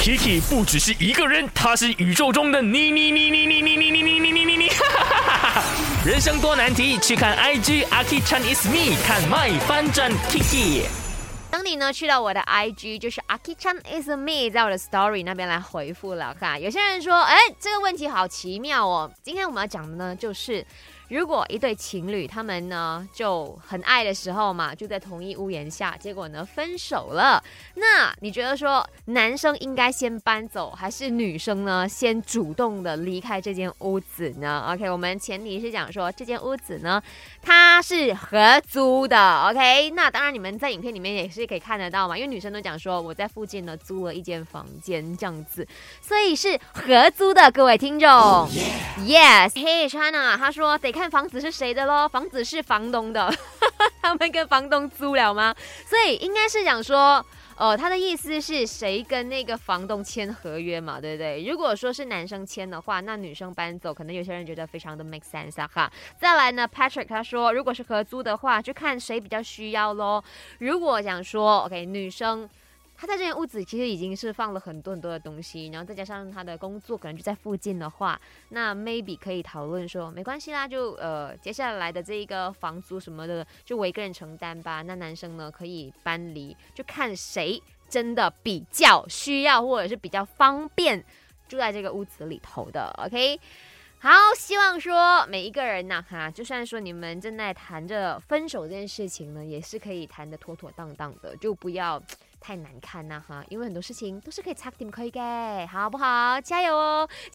Kiki 不只是一个人，他是宇宙中的你你你你你你你你你你你你你，人生多难题，去看 IG Aki Chan is me，看 My 翻转 Kiki。当你呢去到我的 IG，就是 Aki Chan is me，在我的 Story 那边来回复了哈。有些人说，哎，这个问题好奇妙哦。今天我们要讲的呢，就是。如果一对情侣他们呢就很爱的时候嘛，就在同一屋檐下，结果呢分手了，那你觉得说男生应该先搬走，还是女生呢先主动的离开这间屋子呢？OK，我们前提是讲说这间屋子呢它是合租的，OK，那当然你们在影片里面也是可以看得到嘛，因为女生都讲说我在附近呢租了一间房间这样子，所以是合租的，各位听众。，Yes，Hey China，他说得看。房子是谁的喽？房子是房东的，他们跟房东租了吗？所以应该是讲说，呃，他的意思是谁跟那个房东签合约嘛，对不对？如果说是男生签的话，那女生搬走，可能有些人觉得非常的 make sense 啊哈。再来呢，Patrick 他说，如果是合租的话，就看谁比较需要喽。如果想说，OK，女生。他在这间屋子其实已经是放了很多很多的东西，然后再加上他的工作可能就在附近的话，那 maybe 可以讨论说没关系啦，就呃接下来的这一个房租什么的就我一个人承担吧。那男生呢可以搬离，就看谁真的比较需要或者是比较方便住在这个屋子里头的。OK，好，希望说每一个人呢哈，就算说你们正在谈着分手这件事情呢，也是可以谈的妥妥当当的，就不要。太难看呐哈，因为很多事情都是可以擦点可以给，好不好？加油哦！